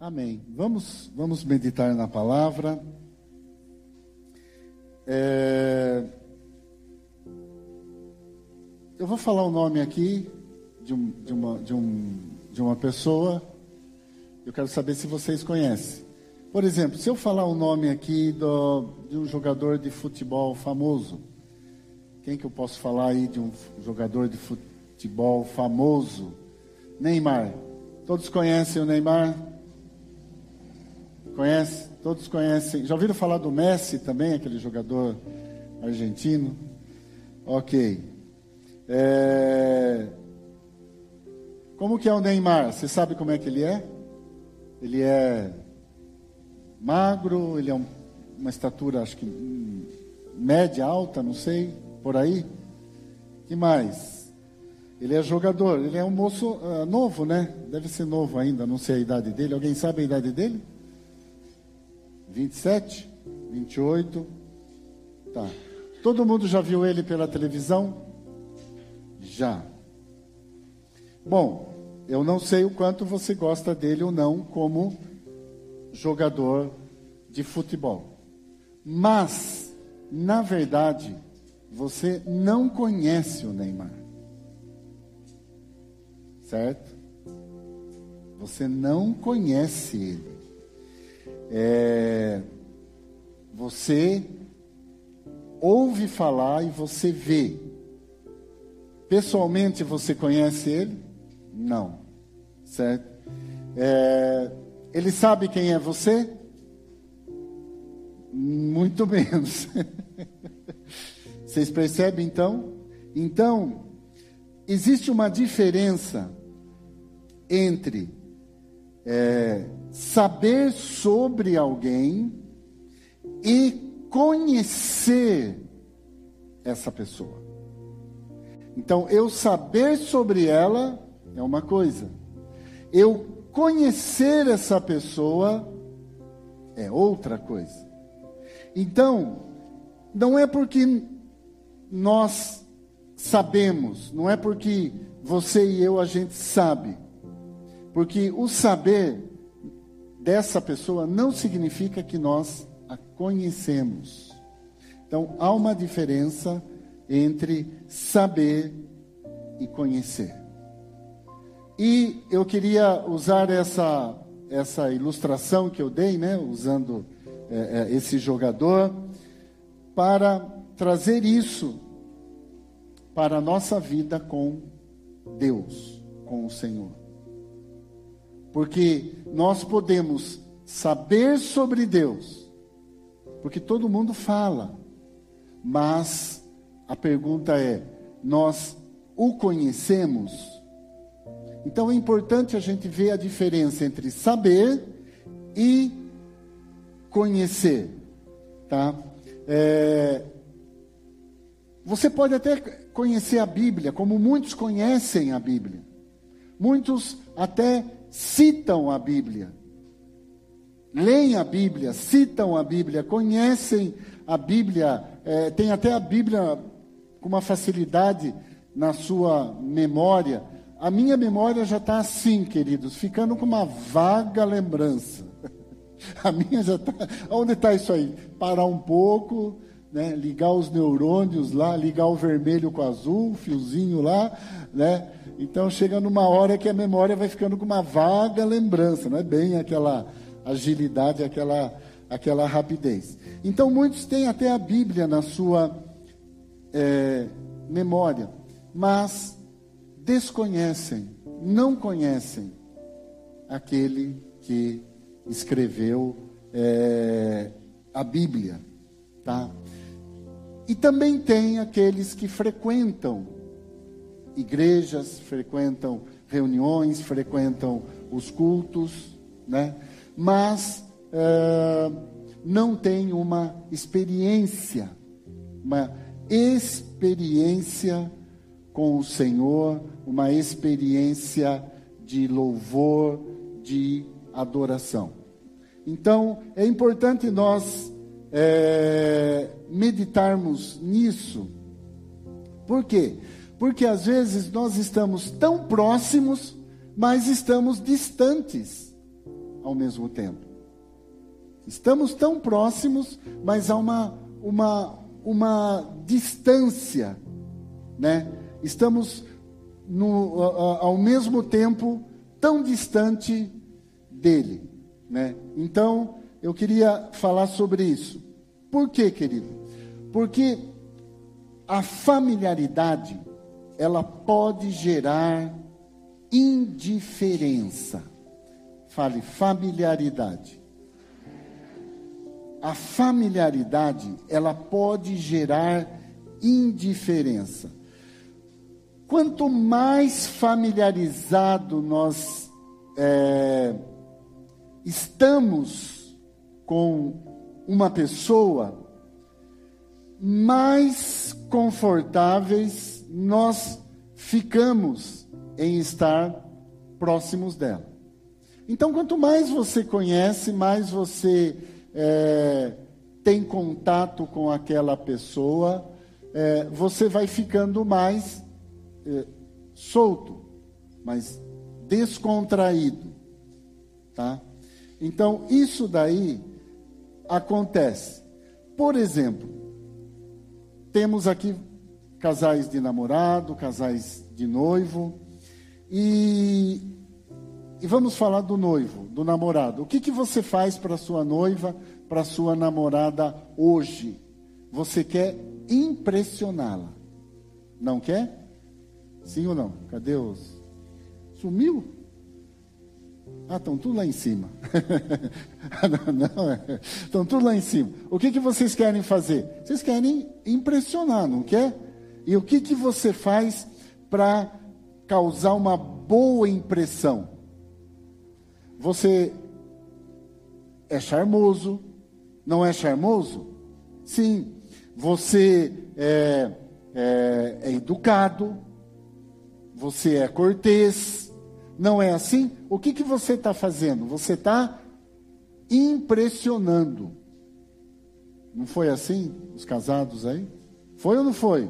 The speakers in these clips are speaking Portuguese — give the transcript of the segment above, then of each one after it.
Amém. Vamos, vamos meditar na palavra. É... Eu vou falar o nome aqui de, um, de, uma, de, um, de uma pessoa. Eu quero saber se vocês conhecem. Por exemplo, se eu falar o nome aqui do, de um jogador de futebol famoso, quem que eu posso falar aí de um jogador de futebol famoso? Neymar. Todos conhecem o Neymar? Conhece? Todos conhecem. Já ouviram falar do Messi também, aquele jogador argentino? Ok. É... Como que é o Neymar? Você sabe como é que ele é? Ele é magro, ele é um, uma estatura, acho que hum, média, alta, não sei, por aí. que mais? Ele é jogador, ele é um moço uh, novo, né? Deve ser novo ainda, não sei a idade dele. Alguém sabe a idade dele? 27, 28. Tá. Todo mundo já viu ele pela televisão? Já. Bom, eu não sei o quanto você gosta dele ou não como jogador de futebol. Mas, na verdade, você não conhece o Neymar. Certo? Você não conhece ele. É, você ouve falar e você vê. Pessoalmente você conhece ele? Não. Certo? É, ele sabe quem é você? Muito menos. Vocês percebem então? Então, existe uma diferença entre é, saber sobre alguém e conhecer essa pessoa. Então, eu saber sobre ela é uma coisa, eu conhecer essa pessoa é outra coisa. Então, não é porque nós sabemos, não é porque você e eu a gente sabe, porque o saber dessa pessoa não significa que nós a conhecemos. Então, há uma diferença entre saber e conhecer. E eu queria usar essa, essa ilustração que eu dei, né, usando é, é, esse jogador, para trazer isso para a nossa vida com Deus, com o Senhor. Porque nós podemos saber sobre Deus, porque todo mundo fala, mas a pergunta é: nós o conhecemos? Então é importante a gente ver a diferença entre saber e conhecer, tá? É, você pode até conhecer a Bíblia, como muitos conhecem a Bíblia. Muitos até citam a Bíblia, leem a Bíblia, citam a Bíblia, conhecem a Bíblia, é, tem até a Bíblia com uma facilidade na sua memória. A minha memória já está assim, queridos, ficando com uma vaga lembrança. A minha já está. Onde está isso aí? Parar um pouco, né? ligar os neurônios lá, ligar o vermelho com o azul, fiozinho lá, né? Então chega numa hora que a memória vai ficando com uma vaga lembrança, não é bem aquela agilidade, aquela, aquela rapidez. Então muitos têm até a Bíblia na sua é, memória, mas desconhecem, não conhecem aquele que escreveu é, a Bíblia, tá? E também tem aqueles que frequentam igrejas, frequentam reuniões, frequentam os cultos, né? mas uh, não tem uma experiência, uma experiência com o Senhor, uma experiência de louvor, de adoração. Então, é importante nós é, meditarmos nisso. Por quê? Porque às vezes nós estamos tão próximos, mas estamos distantes ao mesmo tempo. Estamos tão próximos, mas há uma, uma, uma distância, né? Estamos no, ao mesmo tempo tão distante dele, né? Então, eu queria falar sobre isso. Por quê, querido? Porque a familiaridade ela pode gerar indiferença. Fale familiaridade. A familiaridade, ela pode gerar indiferença. Quanto mais familiarizado nós é, estamos com uma pessoa, mais confortáveis nós ficamos em estar próximos dela. Então, quanto mais você conhece, mais você é, tem contato com aquela pessoa, é, você vai ficando mais é, solto, mais descontraído, tá? Então, isso daí acontece. Por exemplo, temos aqui casais de namorado, casais de noivo, e, e vamos falar do noivo, do namorado. O que, que você faz para sua noiva, para sua namorada hoje? Você quer impressioná-la, não quer? Sim ou não? Cadê os? Sumiu? Ah, estão tudo lá em cima. não, é. estão tudo lá em cima. O que, que vocês querem fazer? Vocês querem impressionar, não quer? E o que, que você faz para causar uma boa impressão? Você é charmoso? Não é charmoso? Sim. Você é, é, é educado? Você é cortês? Não é assim? O que, que você está fazendo? Você está impressionando. Não foi assim, os casados aí? Foi ou não foi?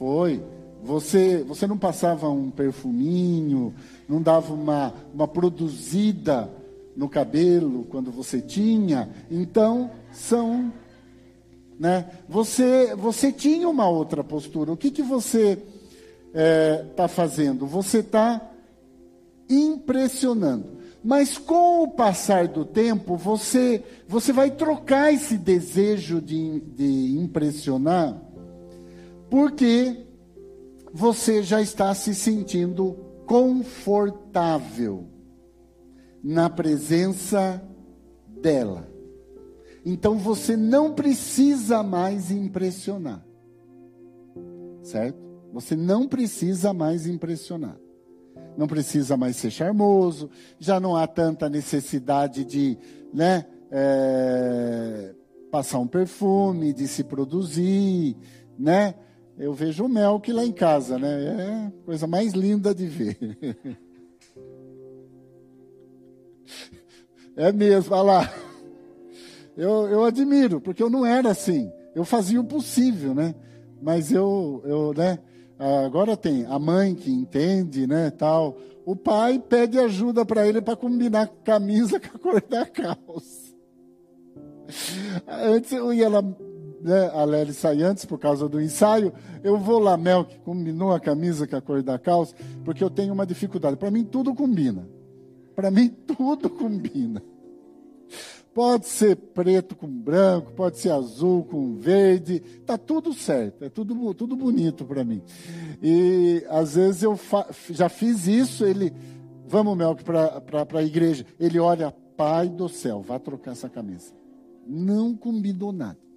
Foi. Você, você não passava um perfuminho, não dava uma, uma produzida no cabelo quando você tinha. Então, são. Né? Você, você tinha uma outra postura. O que, que você está é, tá fazendo? Você está impressionando. Mas com o passar do tempo, você, você vai trocar esse desejo de, de impressionar porque você já está se sentindo confortável na presença dela. Então você não precisa mais impressionar. Certo? Você não precisa mais impressionar. Não precisa mais ser charmoso, já não há tanta necessidade de, né, é, passar um perfume, de se produzir, né? Eu vejo o Melk lá em casa, né? É a coisa mais linda de ver. É mesmo, olha lá. Eu, eu admiro, porque eu não era assim. Eu fazia o possível, né? Mas eu, eu, né? Agora tem a mãe que entende, né, tal. O pai pede ajuda para ele para combinar camisa com a cor da calça. Antes eu ia lá né, a Lely sai antes por causa do ensaio, eu vou lá, Mel, que combinou a camisa com a cor da calça, porque eu tenho uma dificuldade. Para mim, tudo combina. Para mim, tudo combina. Pode ser preto com branco, pode ser azul com verde, tá tudo certo, é tudo, tudo bonito para mim. E às vezes eu já fiz isso, ele, vamos Melk para a igreja, ele olha, pai do céu, vá trocar essa camisa. Não combinou nada.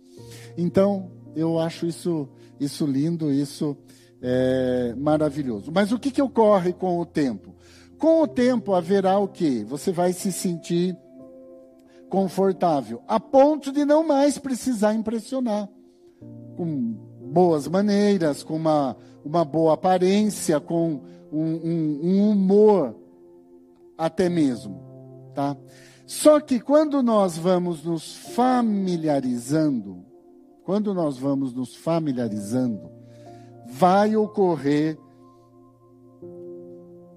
Então, eu acho isso, isso lindo, isso é, maravilhoso. Mas o que, que ocorre com o tempo? Com o tempo haverá o que? Você vai se sentir confortável, a ponto de não mais precisar impressionar. Com boas maneiras, com uma, uma boa aparência, com um, um, um humor até mesmo. Tá? Só que quando nós vamos nos familiarizando quando nós vamos nos familiarizando, vai ocorrer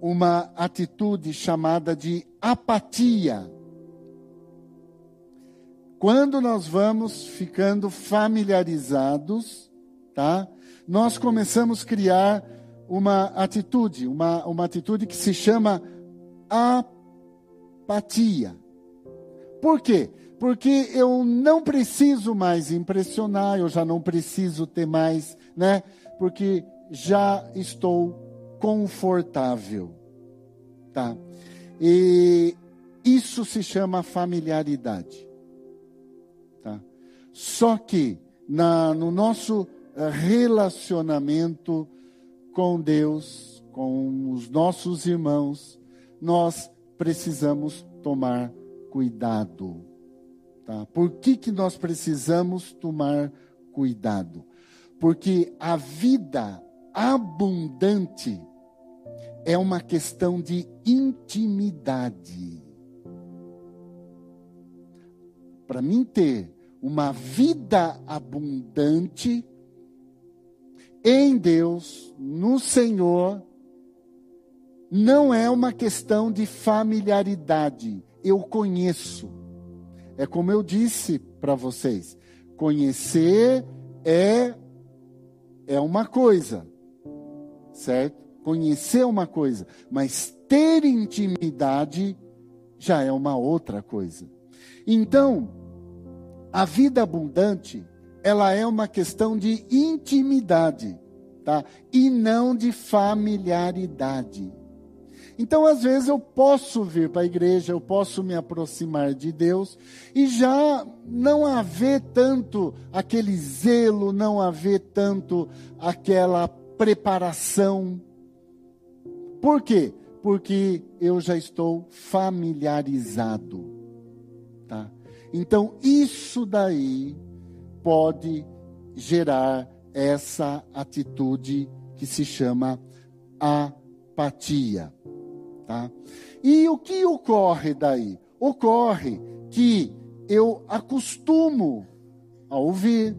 uma atitude chamada de apatia. Quando nós vamos ficando familiarizados, tá? Nós começamos a criar uma atitude, uma, uma atitude que se chama apatia. Por quê? Porque eu não preciso mais impressionar, eu já não preciso ter mais, né? Porque já estou confortável, tá? E isso se chama familiaridade, tá? Só que na, no nosso eh, relacionamento com Deus, com os nossos irmãos, nós precisamos tomar cuidado. Tá? Por que, que nós precisamos tomar cuidado? Porque a vida abundante é uma questão de intimidade. Para mim ter uma vida abundante, em Deus, no Senhor, não é uma questão de familiaridade. Eu conheço. É como eu disse para vocês: conhecer é, é uma coisa, certo? Conhecer é uma coisa, mas ter intimidade já é uma outra coisa. Então, a vida abundante ela é uma questão de intimidade, tá? E não de familiaridade. Então, às vezes, eu posso vir para a igreja, eu posso me aproximar de Deus e já não haver tanto aquele zelo, não haver tanto aquela preparação. Por quê? Porque eu já estou familiarizado, tá? Então, isso daí pode gerar essa atitude que se chama apatia. Tá? E o que ocorre daí? Ocorre que eu acostumo a ouvir,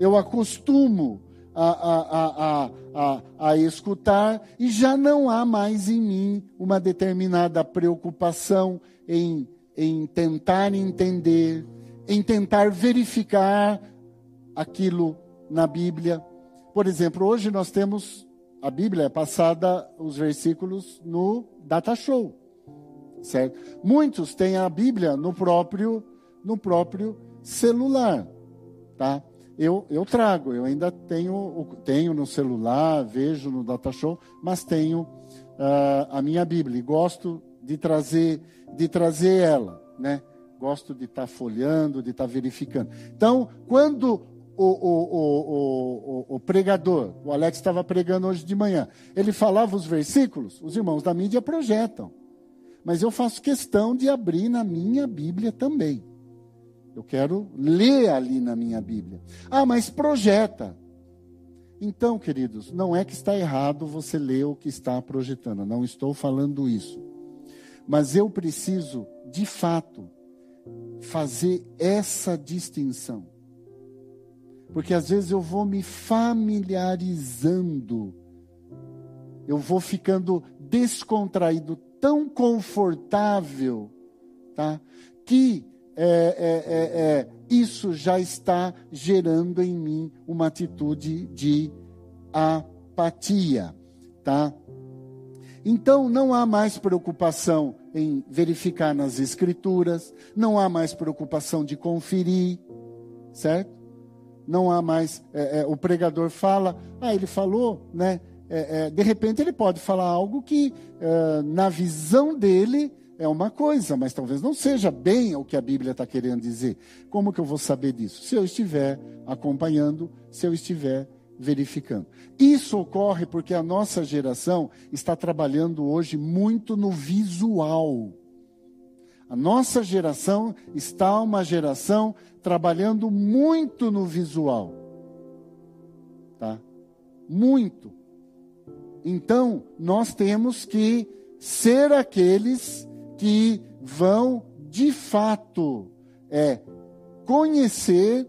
eu acostumo a, a, a, a, escutar, e já não há mais em mim uma determinada preocupação em, em tentar entender, em tentar verificar aquilo na Bíblia. Por exemplo, hoje nós temos a Bíblia é passada os versículos no data show, certo? Muitos têm a Bíblia no próprio no próprio celular, tá? Eu, eu trago, eu ainda tenho tenho no celular, vejo no data show, mas tenho uh, a minha Bíblia e gosto de trazer de trazer ela, né? gosto de estar tá folhando, de estar tá verificando. Então, quando o, o, o, o, pregador, o Alex estava pregando hoje de manhã, ele falava os versículos, os irmãos da mídia projetam. Mas eu faço questão de abrir na minha Bíblia também. Eu quero ler ali na minha Bíblia. Ah, mas projeta. Então, queridos, não é que está errado você ler o que está projetando, não estou falando isso. Mas eu preciso, de fato, fazer essa distinção. Porque às vezes eu vou me familiarizando, eu vou ficando descontraído, tão confortável, tá? que é, é, é, é, isso já está gerando em mim uma atitude de apatia. Tá? Então não há mais preocupação em verificar nas escrituras, não há mais preocupação de conferir, certo? Não há mais. É, é, o pregador fala, ah, ele falou, né? É, é de repente ele pode falar algo que, é, na visão dele, é uma coisa, mas talvez não seja bem o que a Bíblia está querendo dizer. Como que eu vou saber disso? Se eu estiver acompanhando, se eu estiver verificando. Isso ocorre porque a nossa geração está trabalhando hoje muito no visual. A nossa geração está uma geração trabalhando muito no visual. Tá? Muito. Então, nós temos que ser aqueles que vão de fato é conhecer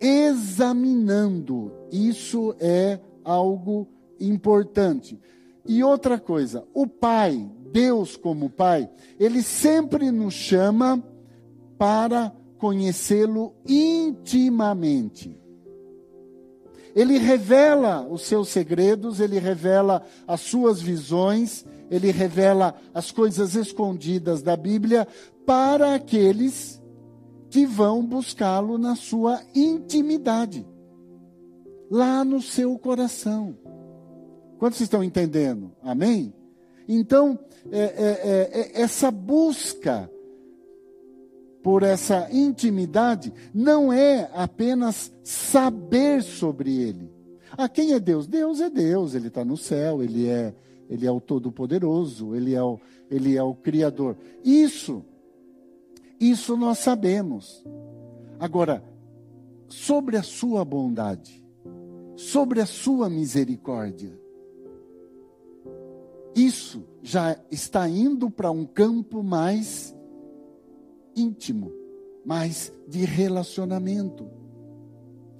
examinando. Isso é algo importante. E outra coisa, o pai Deus como Pai, Ele sempre nos chama para conhecê-lo intimamente. Ele revela os seus segredos, ele revela as suas visões, ele revela as coisas escondidas da Bíblia para aqueles que vão buscá-lo na sua intimidade, lá no seu coração. Quantos estão entendendo? Amém? Então, é, é, é, essa busca por essa intimidade não é apenas saber sobre Ele. Ah, quem é Deus? Deus é Deus, Ele está no céu, Ele é, Ele é o Todo-Poderoso, Ele, é o, Ele é o Criador. Isso, isso nós sabemos. Agora, sobre a Sua bondade, sobre a Sua misericórdia, isso já está indo para um campo mais íntimo, mais de relacionamento.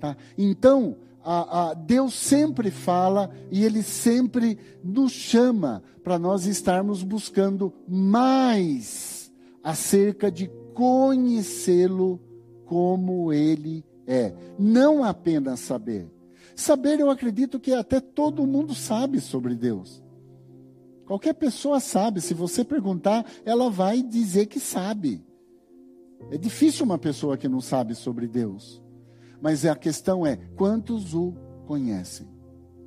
Tá? Então, a, a Deus sempre fala e Ele sempre nos chama para nós estarmos buscando mais acerca de conhecê-lo como Ele é. Não apenas saber. Saber, eu acredito que até todo mundo sabe sobre Deus. Qualquer pessoa sabe, se você perguntar, ela vai dizer que sabe. É difícil uma pessoa que não sabe sobre Deus. Mas a questão é: quantos o conhecem?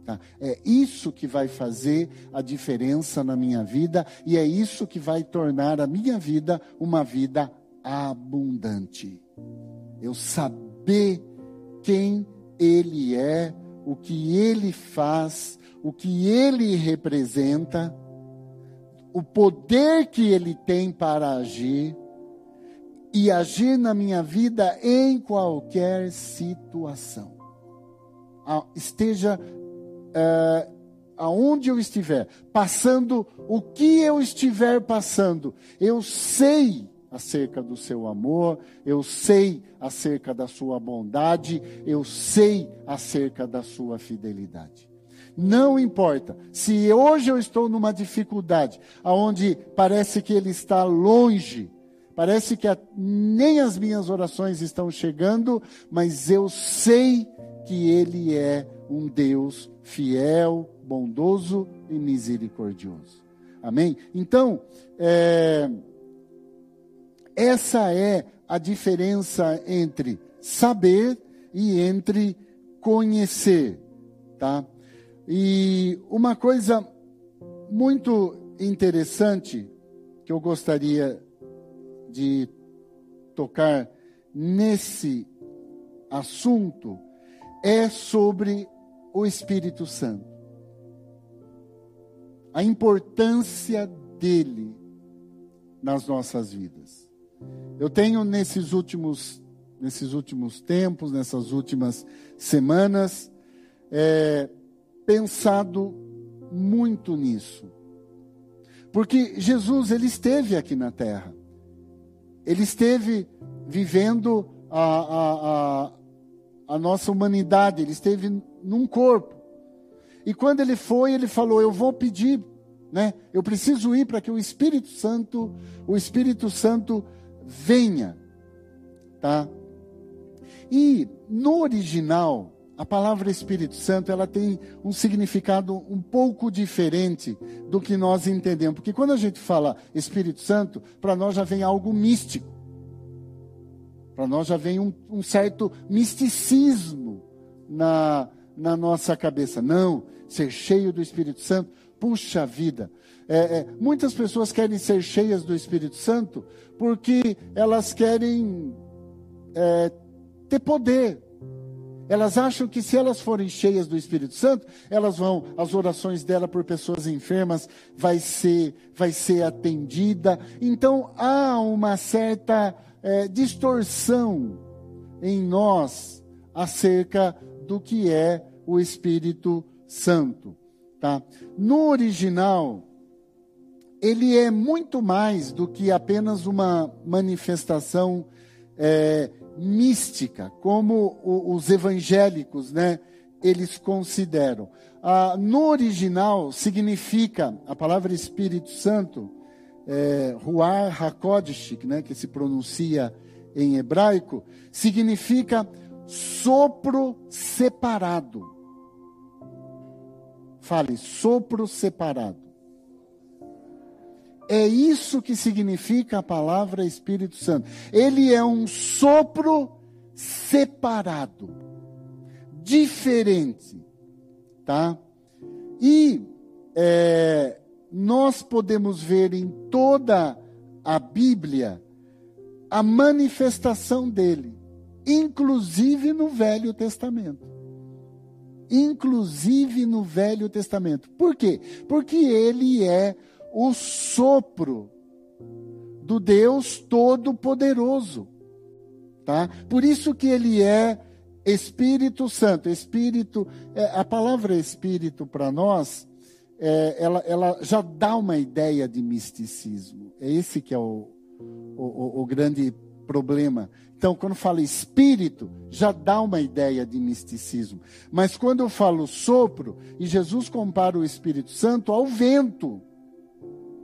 Tá? É isso que vai fazer a diferença na minha vida e é isso que vai tornar a minha vida uma vida abundante. Eu saber quem Ele é, o que Ele faz, o que Ele representa o poder que Ele tem para agir e agir na minha vida em qualquer situação. Esteja uh, aonde eu estiver, passando o que eu estiver passando, eu sei acerca do seu amor, eu sei acerca da sua bondade, eu sei acerca da sua fidelidade. Não importa. Se hoje eu estou numa dificuldade, aonde parece que ele está longe, parece que a, nem as minhas orações estão chegando, mas eu sei que ele é um Deus fiel, bondoso e misericordioso. Amém? Então, é, essa é a diferença entre saber e entre conhecer, tá? E uma coisa muito interessante que eu gostaria de tocar nesse assunto é sobre o Espírito Santo. A importância dele nas nossas vidas. Eu tenho nesses últimos nesses últimos tempos, nessas últimas semanas, é, pensado muito nisso. Porque Jesus, ele esteve aqui na terra. Ele esteve vivendo a, a, a, a nossa humanidade, ele esteve num corpo. E quando ele foi, ele falou: Eu vou pedir, né? Eu preciso ir para que o Espírito Santo, o Espírito Santo venha, tá? E no original, a palavra Espírito Santo, ela tem um significado um pouco diferente do que nós entendemos. Porque quando a gente fala Espírito Santo, para nós já vem algo místico. Para nós já vem um, um certo misticismo na, na nossa cabeça. Não, ser cheio do Espírito Santo, puxa vida. É, é, muitas pessoas querem ser cheias do Espírito Santo porque elas querem é, ter poder elas acham que se elas forem cheias do Espírito Santo, elas vão, as orações dela por pessoas enfermas vai ser, vai ser atendida. Então há uma certa é, distorção em nós acerca do que é o Espírito Santo, tá? No original, ele é muito mais do que apenas uma manifestação é, mística, como os evangélicos, né, eles consideram. Ah, no original significa, a palavra Espírito Santo é, Ruar HaKodesh, né, que se pronuncia em hebraico, significa sopro separado. Fale, sopro separado. É isso que significa a palavra Espírito Santo. Ele é um sopro separado, diferente, tá? E é, nós podemos ver em toda a Bíblia a manifestação dele, inclusive no Velho Testamento. Inclusive no Velho Testamento. Por quê? Porque ele é o sopro do Deus Todo-Poderoso. Tá? Por isso que ele é Espírito Santo. Espírito, é, a palavra Espírito para nós, é, ela, ela já dá uma ideia de misticismo. É esse que é o, o, o, grande problema. Então, quando fala espírito, já dá uma ideia de misticismo. Mas quando eu falo sopro, e Jesus compara o Espírito Santo ao vento.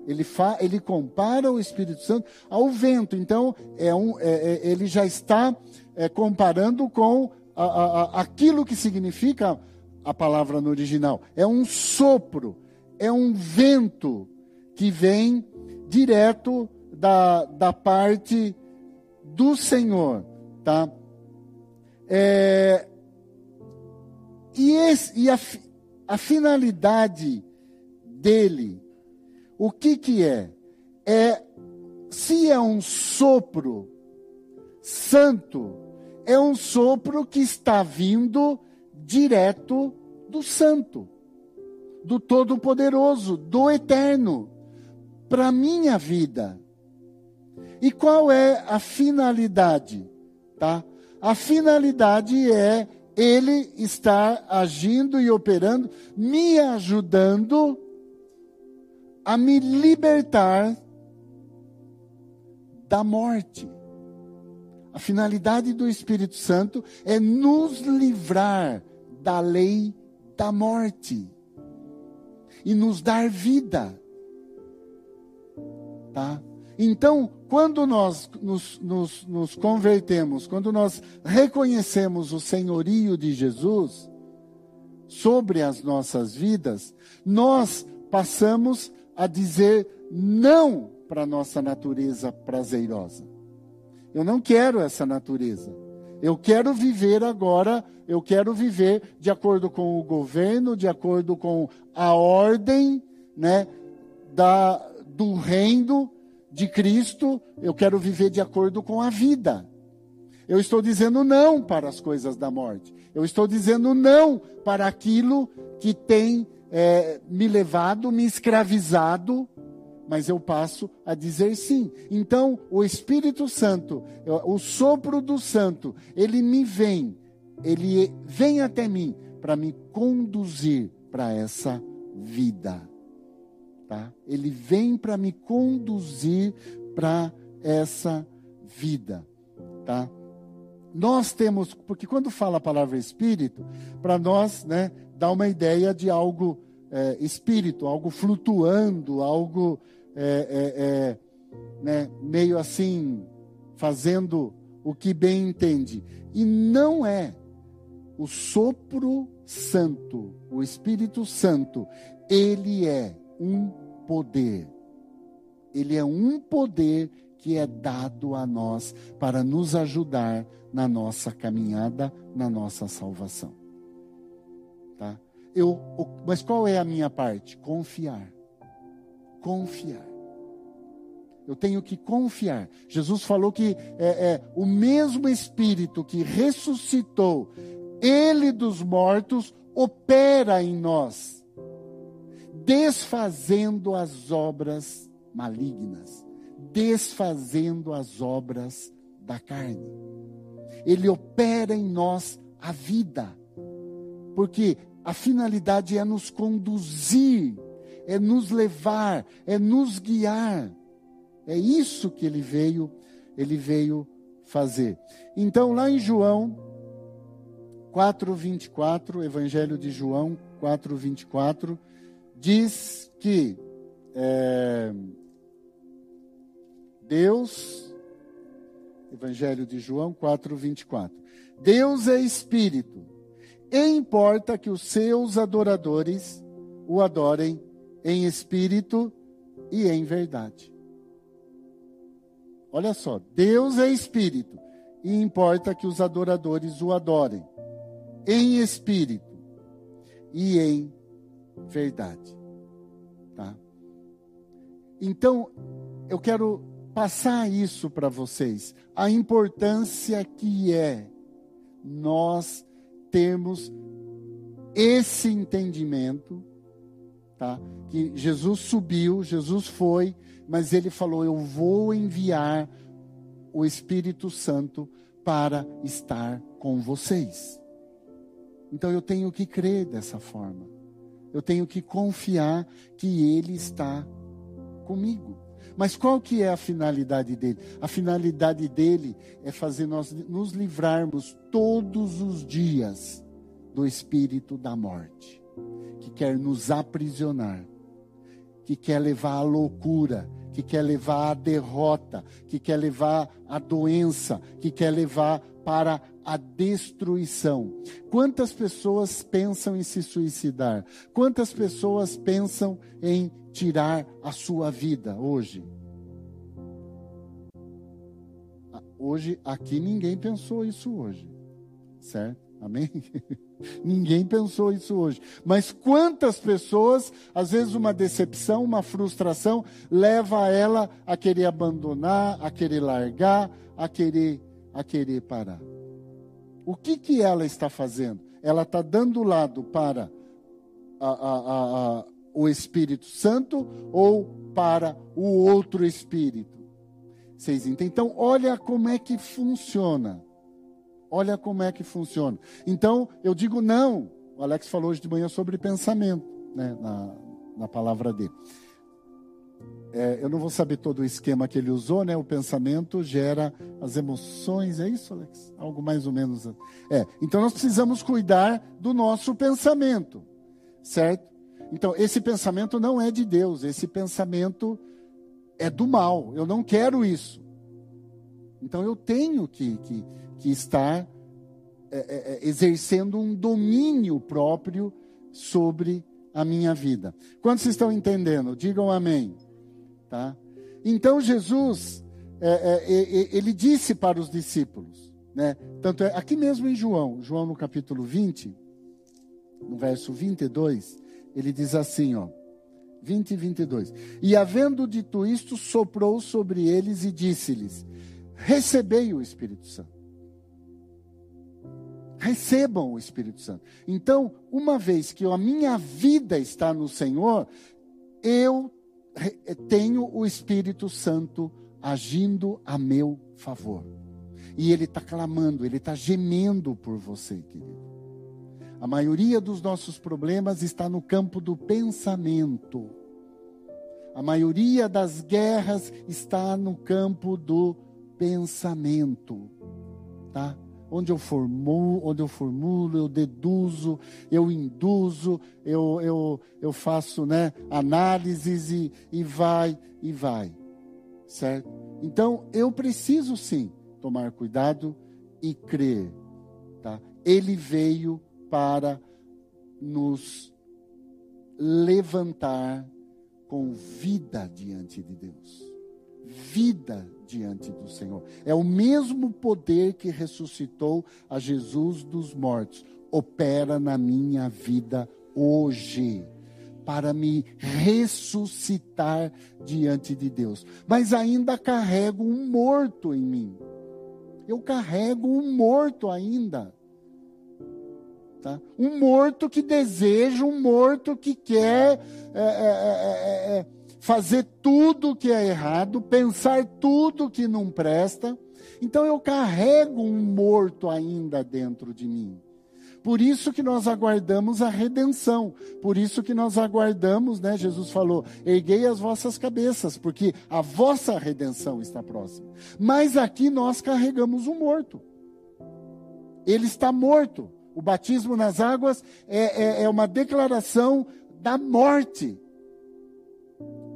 Ele, fa, ele compara o Espírito Santo ao vento. Então, é um, é, é, ele já está é, comparando com a, a, aquilo que significa a palavra no original. É um sopro, é um vento que vem direto da, da parte do Senhor. Tá? É, e esse, e a, a finalidade dele o que que é? É se é um sopro santo, é um sopro que está vindo direto do santo, do todo-poderoso, do eterno, para minha vida. E qual é a finalidade, tá? A finalidade é ele estar agindo e operando, me ajudando a me libertar da morte. A finalidade do Espírito Santo é nos livrar da lei da morte e nos dar vida. Tá? Então, quando nós nos, nos, nos, convertemos, quando nós reconhecemos o senhorio de Jesus sobre as nossas vidas, nós passamos a dizer não para a nossa natureza prazerosa. Eu não quero essa natureza. Eu quero viver agora, eu quero viver de acordo com o governo, de acordo com a ordem, né, da do reino de Cristo, eu quero viver de acordo com a vida. Eu estou dizendo não para as coisas da morte. Eu estou dizendo não para aquilo que tem é, me levado, me escravizado, mas eu passo a dizer sim. Então, o Espírito Santo, o sopro do Santo, ele me vem, ele vem até mim para me conduzir para essa vida. Tá? Ele vem para me conduzir para essa vida, tá? Nós temos, porque quando fala a palavra espírito, para nós, né, dá uma ideia de algo é, espírito, algo flutuando, algo é, é, é, né, meio assim, fazendo o que bem entende. E não é o sopro santo, o Espírito Santo, ele é um poder. Ele é um poder que é dado a nós para nos ajudar na nossa caminhada, na nossa salvação. Tá? eu, mas qual é a minha parte? Confiar. Confiar. Eu tenho que confiar. Jesus falou que é, é, o mesmo Espírito que ressuscitou ele dos mortos opera em nós, desfazendo as obras malignas, desfazendo as obras da carne. Ele opera em nós a vida, porque a finalidade é nos conduzir, é nos levar, é nos guiar. É isso que ele veio, ele veio fazer. Então, lá em João 4:24, Evangelho de João 4:24, diz que é, Deus, Evangelho de João 4, 24. Deus é espírito, importa que os seus adoradores o adorem em espírito e em verdade. Olha só, Deus é espírito, e importa que os adoradores o adorem em espírito e em verdade. Tá? Então, eu quero passar isso para vocês, a importância que é nós termos esse entendimento, tá? Que Jesus subiu, Jesus foi, mas ele falou: "Eu vou enviar o Espírito Santo para estar com vocês". Então eu tenho que crer dessa forma. Eu tenho que confiar que ele está comigo. Mas qual que é a finalidade dele? A finalidade dele é fazer nós nos livrarmos todos os dias do espírito da morte, que quer nos aprisionar, que quer levar à loucura, que quer levar à derrota, que quer levar à doença, que quer levar para a destruição. Quantas pessoas pensam em se suicidar? Quantas pessoas pensam em tirar a sua vida hoje? Hoje, aqui ninguém pensou isso hoje, certo? Amém? ninguém pensou isso hoje. Mas quantas pessoas, às vezes uma decepção, uma frustração, leva ela a querer abandonar, a querer largar, a querer, a querer parar. O que, que ela está fazendo? Ela está dando lado para a, a, a, o Espírito Santo ou para o outro Espírito? Vocês entendem? Então, olha como é que funciona. Olha como é que funciona. Então, eu digo não. O Alex falou hoje de manhã sobre pensamento, né, na, na palavra dele. É, eu não vou saber todo o esquema que ele usou, né? O pensamento gera as emoções, é isso, Alex? Algo mais ou menos. É. Então nós precisamos cuidar do nosso pensamento, certo? Então esse pensamento não é de Deus, esse pensamento é do mal. Eu não quero isso. Então eu tenho que, que, que estar é, é, é exercendo um domínio próprio sobre a minha vida. Quantos estão entendendo? Digam amém. Tá? Então Jesus, é, é, ele disse para os discípulos, né? Tanto é, aqui mesmo em João, João no capítulo 20, no verso 22, ele diz assim, ó, 20 e 22. E havendo dito isto, soprou sobre eles e disse-lhes: Recebei o Espírito Santo. Recebam o Espírito Santo. Então, uma vez que a minha vida está no Senhor, eu tenho o Espírito Santo agindo a meu favor. E ele está clamando, ele está gemendo por você, querido. A maioria dos nossos problemas está no campo do pensamento. A maioria das guerras está no campo do pensamento, tá? Onde eu formulo, onde eu formulo, eu deduzo, eu induzo, eu, eu, eu faço né, análises e, e vai, e vai. Certo? Então, eu preciso sim tomar cuidado e crer. Tá? Ele veio para nos levantar com vida diante de Deus. Vida diante do Senhor. É o mesmo poder que ressuscitou a Jesus dos mortos, opera na minha vida hoje para me ressuscitar diante de Deus. Mas ainda carrego um morto em mim. Eu carrego um morto ainda. Tá? Um morto que deseja, um morto que quer é, é, é, fazer tudo que é errado, pensar tudo que não presta. Então eu carrego um morto ainda dentro de mim. Por isso que nós aguardamos a redenção. Por isso que nós aguardamos, né? Jesus falou: erguei as vossas cabeças, porque a vossa redenção está próxima. Mas aqui nós carregamos um morto. Ele está morto. O batismo nas águas é, é, é uma declaração da morte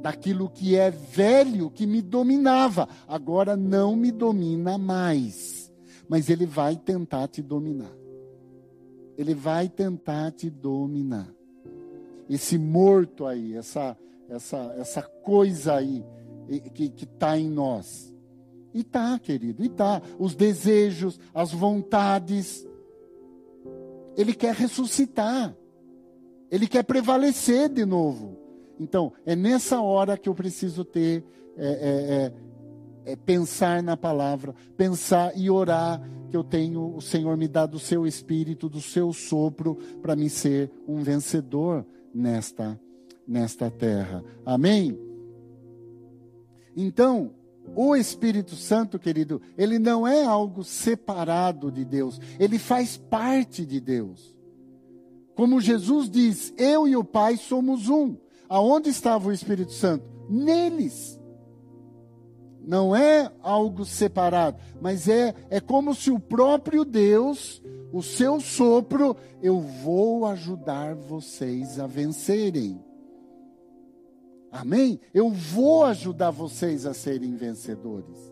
daquilo que é velho que me dominava. Agora não me domina mais. Mas ele vai tentar te dominar. Ele vai tentar te dominar. Esse morto aí, essa, essa, essa coisa aí que está em nós. E tá, querido, e tá. Os desejos, as vontades. Ele quer ressuscitar. Ele quer prevalecer de novo. Então, é nessa hora que eu preciso ter, é, é, é, é, pensar na palavra, pensar e orar que eu tenho, o Senhor me dá do seu espírito, do seu sopro, para me ser um vencedor nesta, nesta terra. Amém? Então, o Espírito Santo, querido, ele não é algo separado de Deus, ele faz parte de Deus. Como Jesus diz, eu e o Pai somos um. Aonde estava o Espírito Santo? Neles. Não é algo separado, mas é, é como se o próprio Deus, o seu sopro, eu vou ajudar vocês a vencerem. Amém? Eu vou ajudar vocês a serem vencedores.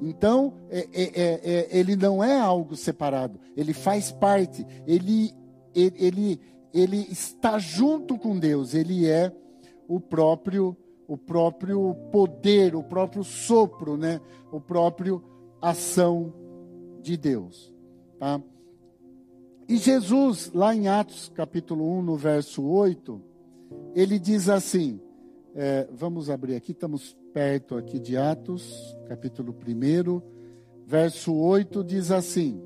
Então, é, é, é, é, ele não é algo separado, ele faz parte, ele, ele, ele, ele está junto com Deus, ele é o próprio, o próprio poder, o próprio sopro, né? o próprio ação de Deus. Tá? E Jesus, lá em Atos capítulo 1, no verso 8, ele diz assim, é, vamos abrir aqui, estamos perto aqui de Atos, capítulo 1, verso 8, diz assim: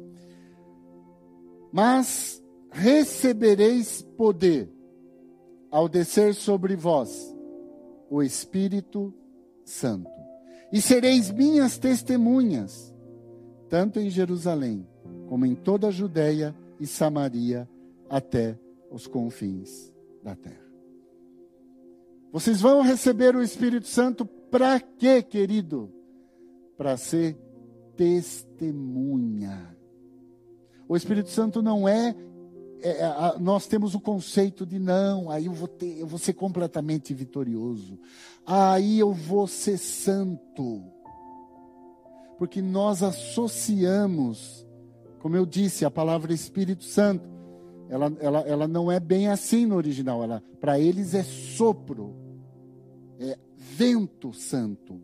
Mas recebereis poder ao descer sobre vós o Espírito Santo, e sereis minhas testemunhas, tanto em Jerusalém, como em toda a Judéia e Samaria, até os confins da terra. Vocês vão receber o Espírito Santo para quê, querido? Para ser testemunha. O Espírito Santo não é, é, é nós temos o conceito de não, aí eu vou ter, eu vou ser completamente vitorioso. Aí eu vou ser santo. Porque nós associamos, como eu disse, a palavra Espírito Santo. Ela, ela, ela não é bem assim no original. Ela, para eles é sopro, é vento santo.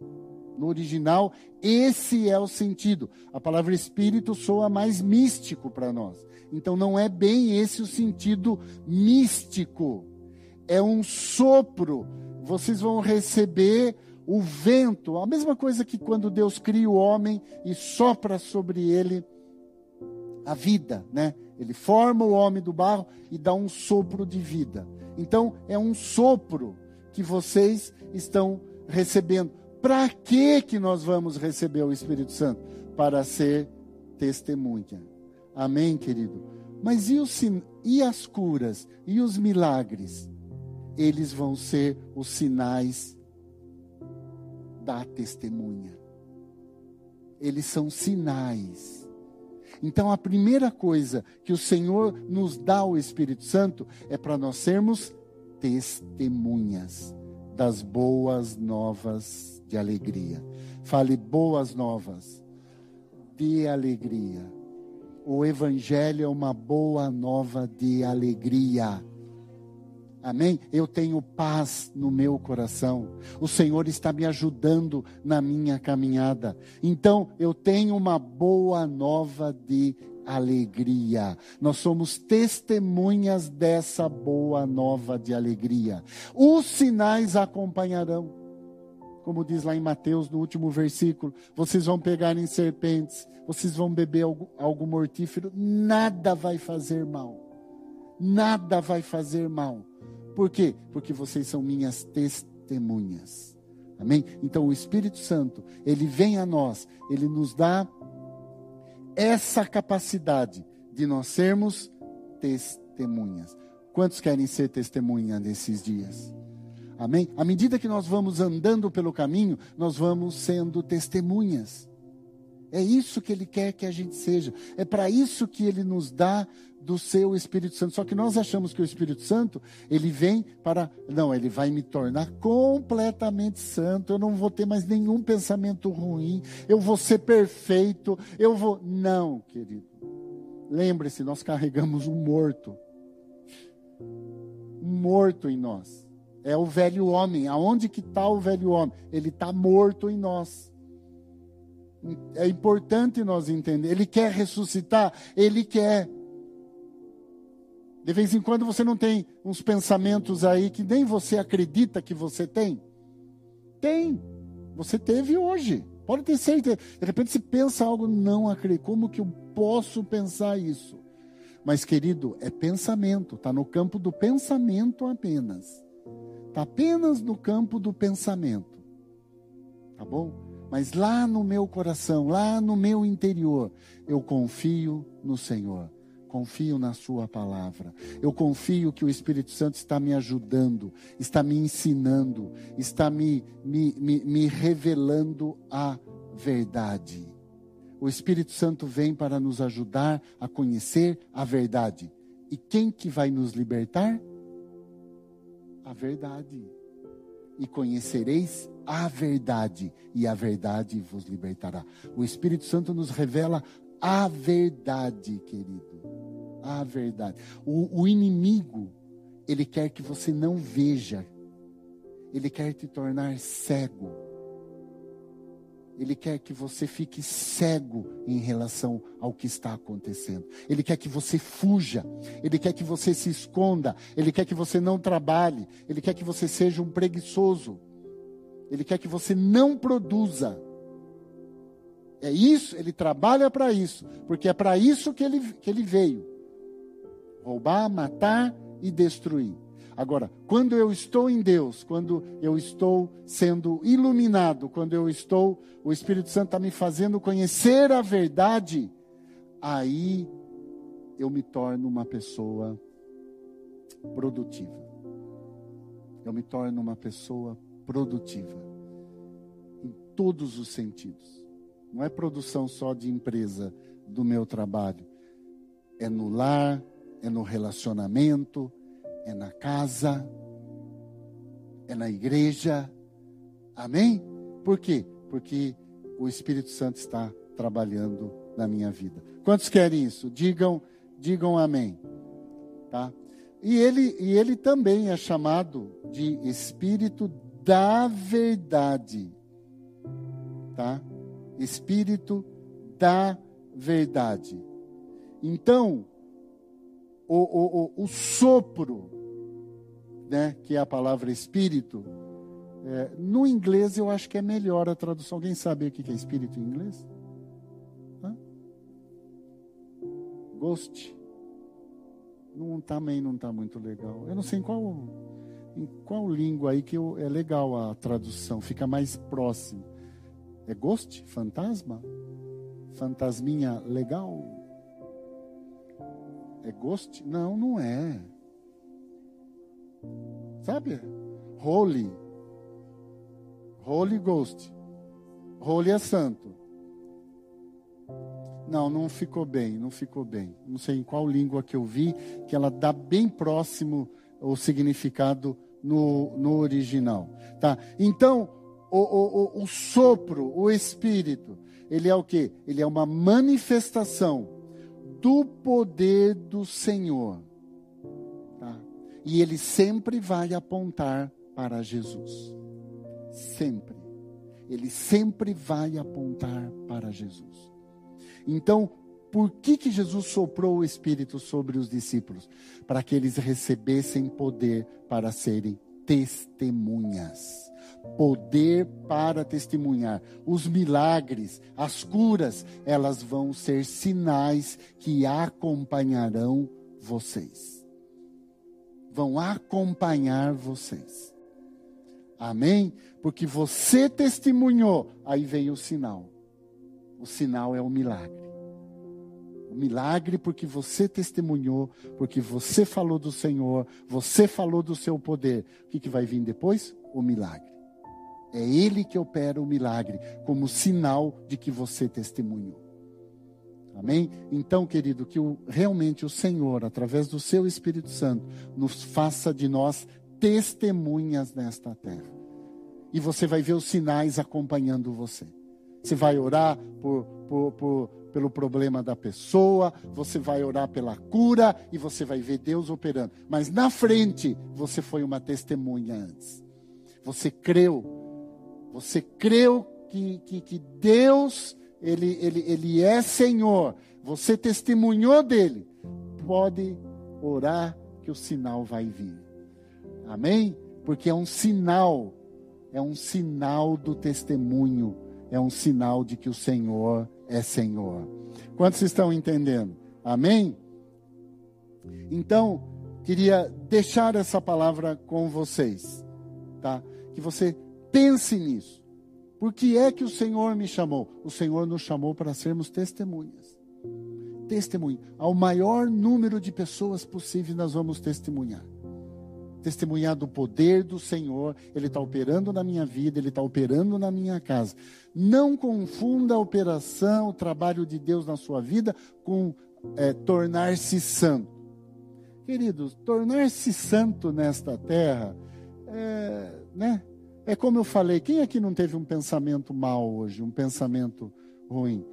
No original, esse é o sentido. A palavra espírito soa mais místico para nós. Então, não é bem esse o sentido místico. É um sopro. Vocês vão receber o vento. A mesma coisa que quando Deus cria o homem e sopra sobre ele a vida, né? Ele forma o homem do barro e dá um sopro de vida. Então, é um sopro que vocês estão recebendo. Para que que nós vamos receber o Espírito Santo? Para ser testemunha. Amém, querido? Mas e, os, e as curas? E os milagres? Eles vão ser os sinais da testemunha. Eles são sinais. Então, a primeira coisa que o Senhor nos dá o Espírito Santo é para nós sermos testemunhas das boas novas de alegria. Fale boas novas de alegria. O Evangelho é uma boa nova de alegria. Amém? Eu tenho paz no meu coração. O Senhor está me ajudando na minha caminhada. Então, eu tenho uma boa nova de alegria. Nós somos testemunhas dessa boa nova de alegria. Os sinais acompanharão. Como diz lá em Mateus, no último versículo: vocês vão pegar em serpentes, vocês vão beber algo, algo mortífero, nada vai fazer mal. Nada vai fazer mal. Por quê? Porque vocês são minhas testemunhas. Amém? Então o Espírito Santo, ele vem a nós, ele nos dá essa capacidade de nós sermos testemunhas. Quantos querem ser testemunha nesses dias? Amém? À medida que nós vamos andando pelo caminho, nós vamos sendo testemunhas. É isso que Ele quer que a gente seja. É para isso que Ele nos dá do seu Espírito Santo. Só que nós achamos que o Espírito Santo, ele vem para. Não, ele vai me tornar completamente santo. Eu não vou ter mais nenhum pensamento ruim. Eu vou ser perfeito. Eu vou. Não, querido. Lembre-se, nós carregamos um morto. Um morto em nós. É o velho homem. Aonde que está o velho homem? Ele está morto em nós. É importante nós entender. Ele quer ressuscitar? Ele quer. De vez em quando você não tem uns pensamentos aí que nem você acredita que você tem? Tem. Você teve hoje. Pode ter certeza. De repente você pensa algo, não acredito. Como que eu posso pensar isso? Mas, querido, é pensamento. Está no campo do pensamento apenas. Está apenas no campo do pensamento. Tá bom? Mas lá no meu coração, lá no meu interior, eu confio no Senhor confio na Sua palavra. Eu confio que o Espírito Santo está me ajudando, está me ensinando, está me, me, me, me revelando a verdade. O Espírito Santo vem para nos ajudar a conhecer a verdade. E quem que vai nos libertar? A verdade. E conhecereis a verdade, e a verdade vos libertará. O Espírito Santo nos revela a verdade, querido a verdade. O, o inimigo, ele quer que você não veja, ele quer te tornar cego. Ele quer que você fique cego em relação ao que está acontecendo. Ele quer que você fuja. Ele quer que você se esconda. Ele quer que você não trabalhe. Ele quer que você seja um preguiçoso. Ele quer que você não produza. É isso, ele trabalha para isso, porque é para isso que ele, que ele veio roubar, matar e destruir. Agora, quando eu estou em Deus, quando eu estou sendo iluminado, quando eu estou, o Espírito Santo está me fazendo conhecer a verdade, aí eu me torno uma pessoa produtiva. Eu me torno uma pessoa produtiva. Em todos os sentidos. Não é produção só de empresa do meu trabalho. É no lar, é no relacionamento, é na casa, é na igreja. Amém? Por quê? Porque o Espírito Santo está trabalhando na minha vida. Quantos querem isso? Digam, digam amém. Tá? E ele, e ele também é chamado de Espírito da verdade. Tá? Espírito da verdade. Então, o, o, o, o sopro, né, que é a palavra espírito, é, no inglês eu acho que é melhor a tradução. Alguém sabe o que é espírito em inglês? Hã? Ghost. Não, também não está muito legal. Eu não sei em qual, em qual língua aí que eu, é legal a tradução, fica mais próximo. É ghost? Fantasma? Fantasminha legal? É ghost? Não, não é. Sabe? Holy. Holy Ghost. Holy é santo. Não, não ficou bem, não ficou bem. Não sei em qual língua que eu vi, que ela dá bem próximo o significado no, no original. Tá? Então, o, o, o, o sopro, o espírito, ele é o que? Ele é uma manifestação do poder do Senhor. Tá? E ele sempre vai apontar para Jesus. Sempre. Ele sempre vai apontar para Jesus. Então, por que, que Jesus soprou o Espírito sobre os discípulos? Para que eles recebessem poder para serem testemunhas poder para testemunhar. Os milagres, as curas, elas vão ser sinais que acompanharão vocês. Vão acompanhar vocês. Amém? Porque você testemunhou, aí veio o sinal. O sinal é o milagre. Milagre porque você testemunhou, porque você falou do Senhor, você falou do seu poder. O que, que vai vir depois? O milagre. É Ele que opera o milagre, como sinal de que você testemunhou. Amém? Então, querido, que o, realmente o Senhor, através do seu Espírito Santo, nos faça de nós testemunhas nesta terra. E você vai ver os sinais acompanhando você. Você vai orar por, por, por, pelo problema da pessoa, você vai orar pela cura e você vai ver Deus operando. Mas na frente, você foi uma testemunha antes. Você creu. Você creu que, que, que Deus, ele, ele, ele é Senhor. Você testemunhou dele. Pode orar que o sinal vai vir. Amém? Porque é um sinal, é um sinal do testemunho é um sinal de que o Senhor é Senhor. Quantos estão entendendo? Amém? Então, queria deixar essa palavra com vocês, tá? Que você pense nisso. Por que é que o Senhor me chamou? O Senhor nos chamou para sermos testemunhas. Testemunho. Ao maior número de pessoas possível, nós vamos testemunhar testemunhar do poder do Senhor, Ele está operando na minha vida, Ele está operando na minha casa. Não confunda a operação, o trabalho de Deus na sua vida com é, tornar-se santo. Queridos, tornar-se santo nesta terra, é, né? É como eu falei, quem aqui não teve um pensamento mal hoje, um pensamento ruim?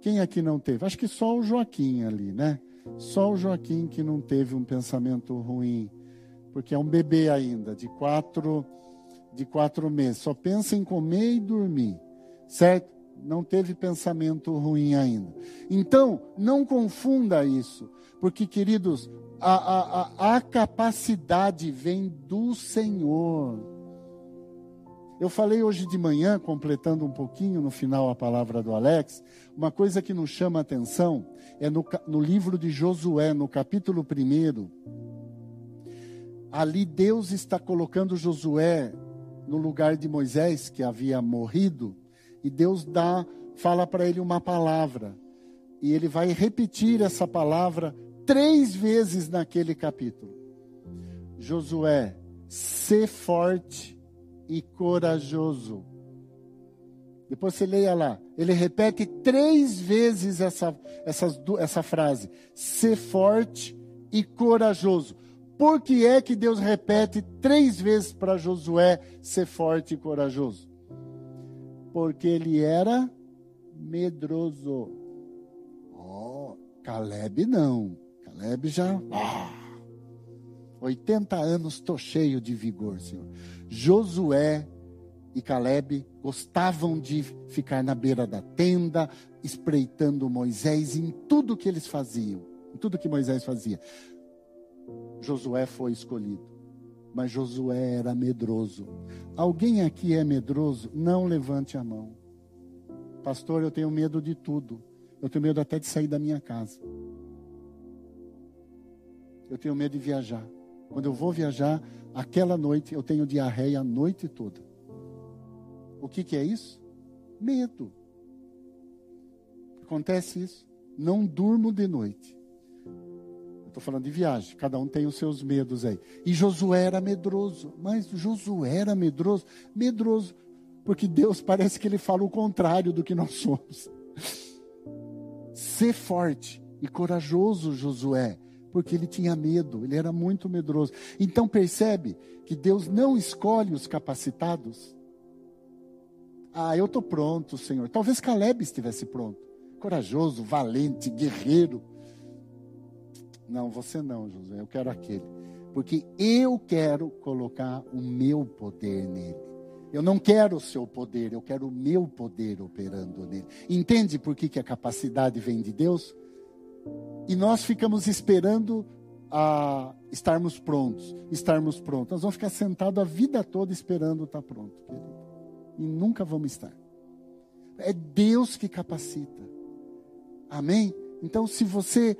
Quem aqui não teve? Acho que só o Joaquim ali, né? Só o Joaquim que não teve um pensamento ruim porque é um bebê ainda, de quatro, de quatro meses. Só pensa em comer e dormir, certo? Não teve pensamento ruim ainda. Então, não confunda isso, porque, queridos, a, a, a, a capacidade vem do Senhor. Eu falei hoje de manhã, completando um pouquinho no final a palavra do Alex, uma coisa que nos chama a atenção é no, no livro de Josué, no capítulo 1 ali Deus está colocando Josué no lugar de Moisés, que havia morrido, e Deus dá, fala para ele uma palavra. E ele vai repetir essa palavra três vezes naquele capítulo. Josué, ser forte e corajoso. Depois você leia lá. Ele repete três vezes essa, essa, essa frase: ser forte e corajoso. Por que é que Deus repete três vezes para Josué ser forte e corajoso? Porque ele era medroso. Oh, Caleb não. Caleb já. Ah, 80 anos, estou cheio de vigor, Senhor. Josué e Caleb gostavam de ficar na beira da tenda, espreitando Moisés em tudo que eles faziam, em tudo que Moisés fazia. Josué foi escolhido. Mas Josué era medroso. Alguém aqui é medroso? Não levante a mão. Pastor, eu tenho medo de tudo. Eu tenho medo até de sair da minha casa. Eu tenho medo de viajar. Quando eu vou viajar, aquela noite eu tenho diarreia a noite toda. O que, que é isso? Medo. Acontece isso. Não durmo de noite. Estou falando de viagem, cada um tem os seus medos aí. E Josué era medroso, mas Josué era medroso, medroso, porque Deus parece que ele fala o contrário do que nós somos. Ser forte e corajoso, Josué, porque ele tinha medo, ele era muito medroso. Então percebe que Deus não escolhe os capacitados. Ah, eu estou pronto, Senhor. Talvez Caleb estivesse pronto. Corajoso, valente, guerreiro. Não, você não, José, eu quero aquele. Porque eu quero colocar o meu poder nele. Eu não quero o seu poder, eu quero o meu poder operando nele. Entende por que, que a capacidade vem de Deus? E nós ficamos esperando a estarmos prontos, estarmos prontos. Nós vamos ficar sentados a vida toda esperando estar pronto, querido. E nunca vamos estar. É Deus que capacita. Amém? Então, se você,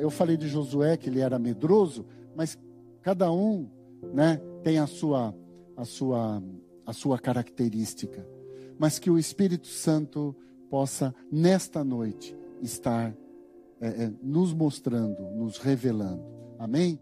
eu falei de Josué que ele era medroso, mas cada um, né, tem a sua, a sua, a sua característica. Mas que o Espírito Santo possa nesta noite estar é, nos mostrando, nos revelando. Amém?